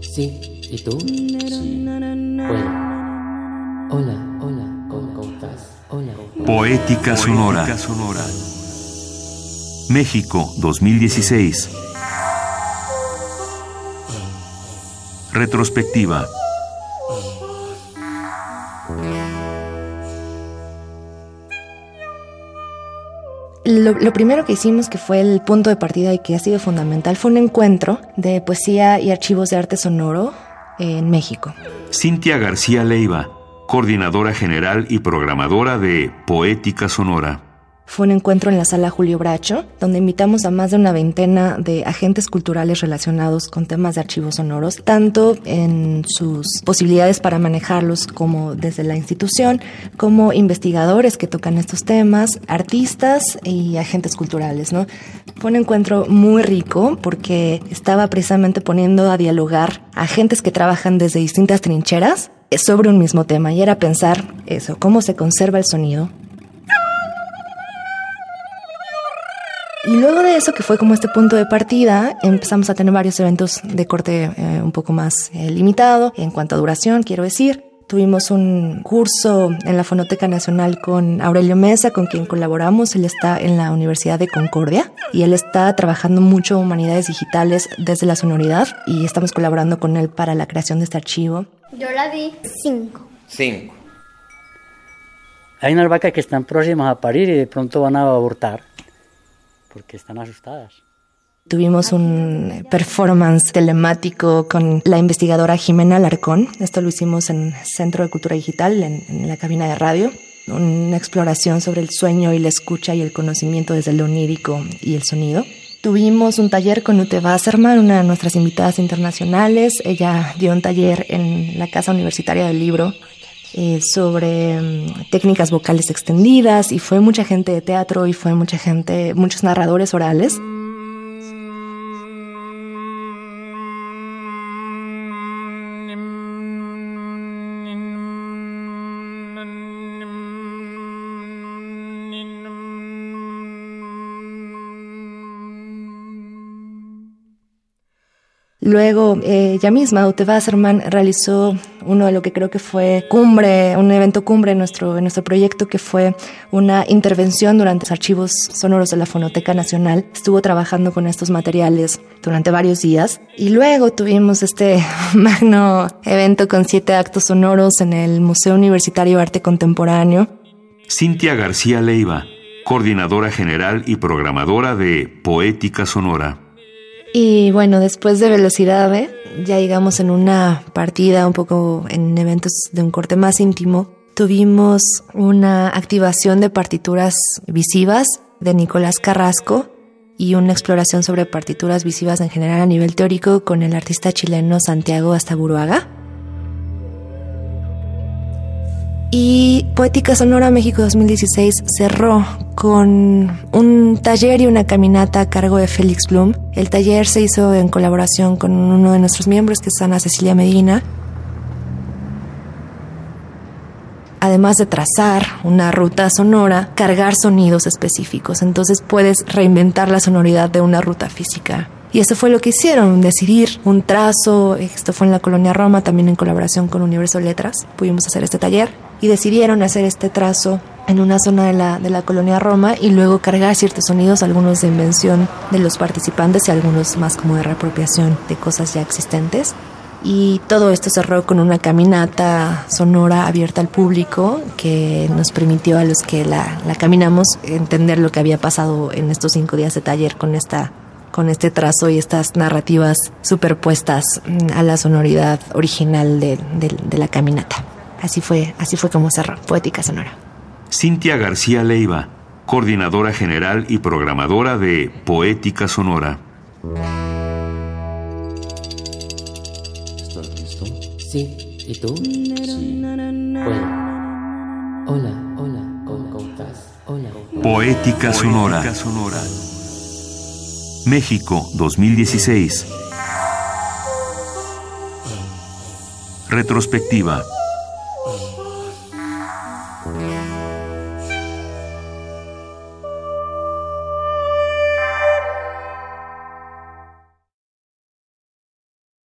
Sí. ¿Y tú? Sí. Bueno. Hola, hola, ¿cómo estás? Hola. Poética Sonora. México 2016. Retrospectiva. Lo, primero que hicimos, que fue el punto de partida y que ha sido fundamental, fue un encuentro de poesía y archivos de arte sonoro en México. Cintia García Leiva, coordinadora general y programadora de Poética Sonora. Fue un encuentro en la sala Julio Bracho, donde invitamos a más de una veintena de agentes culturales relacionados con temas de archivos sonoros, tanto en sus posibilidades para manejarlos como desde la institución, como investigadores que tocan estos temas, artistas y agentes culturales. Fue un encuentro muy rico porque estaba precisamente poniendo a dialogar a agentes que trabajan desde distintas trincheras sobre un mismo tema y era pensar eso, cómo se conserva el sonido, Y luego de eso, que fue como este punto de partida, empezamos a tener varios eventos de corte eh, un poco más eh, limitado, en cuanto a duración, quiero decir. Tuvimos un curso en la Fonoteca Nacional con Aurelio Mesa, con quien colaboramos. Él está en la Universidad de Concordia y él está trabajando mucho humanidades digitales desde la sonoridad y estamos colaborando con él para la creación de este archivo. Yo la di cinco. Cinco. Hay unas vacas que están próximas a parir y de pronto van a abortar porque están asustadas. Tuvimos un performance telemático con la investigadora Jimena Larcón. Esto lo hicimos en Centro de Cultura Digital, en, la cabina de radio. Una exploración sobre el sueño y la escucha y el conocimiento desde lo onírico y el sonido. Tuvimos un taller con Ute Wasserman, una de nuestras invitadas internacionales. Ella dio un taller en la Casa Universitaria del Libro eh, sobre mm, técnicas vocales extendidas y fue mucha gente de teatro y fue mucha gente, muchos narradores orales. Luego, eh, ella misma, Ute realizó uno de lo que creo que fue cumbre, un evento cumbre en nuestro, en nuestro proyecto, que fue una intervención durante los archivos sonoros de la Fonoteca Nacional. Estuvo trabajando con estos materiales durante varios días. Y luego tuvimos este magno evento con siete actos sonoros en el Museo Universitario de Arte Contemporáneo. Cintia García Leiva, coordinadora general y programadora de Poética Sonora. Y bueno, después de Velocidad ya llegamos en una partida un poco en eventos de un corte más íntimo. Tuvimos una activación de partituras visivas de Nicolás Carrasco y una exploración sobre partituras visivas en general a nivel teórico con el artista chileno Santiago Astaburuaga. Y Poética Sonora México 2016 cerró con un taller y una caminata a cargo de Félix Blum. El taller se hizo en colaboración con uno de nuestros miembros, que es Ana Cecilia Medina. Además de trazar una ruta sonora, cargar sonidos específicos. Entonces puedes reinventar la sonoridad de una ruta física. Y eso fue lo que hicieron, decidir un trazo. Esto fue en la colonia Roma, también en colaboración con Universo Letras. Pudimos hacer este taller y decidieron hacer este trazo en una zona de la, de la colonia Roma y luego cargar ciertos sonidos, algunos de invención de los participantes y algunos más como de reapropiación de cosas ya existentes. Y todo esto cerró con una caminata sonora abierta al público que nos permitió a los que la, la caminamos entender lo que había pasado en estos cinco días de taller con esta con este trazo y estas narrativas superpuestas mm, a la sonoridad original de, de la caminata. Así fue, así fue como cerró Poética Sonora. Cintia García Leiva, coordinadora general y programadora de Poética Sonora. ¿Estás listo? Sí. ¿Y tú? Sí. Hola, hola, ¿cómo estás? Hola. Poética Sonora. México 2016. Retrospectiva.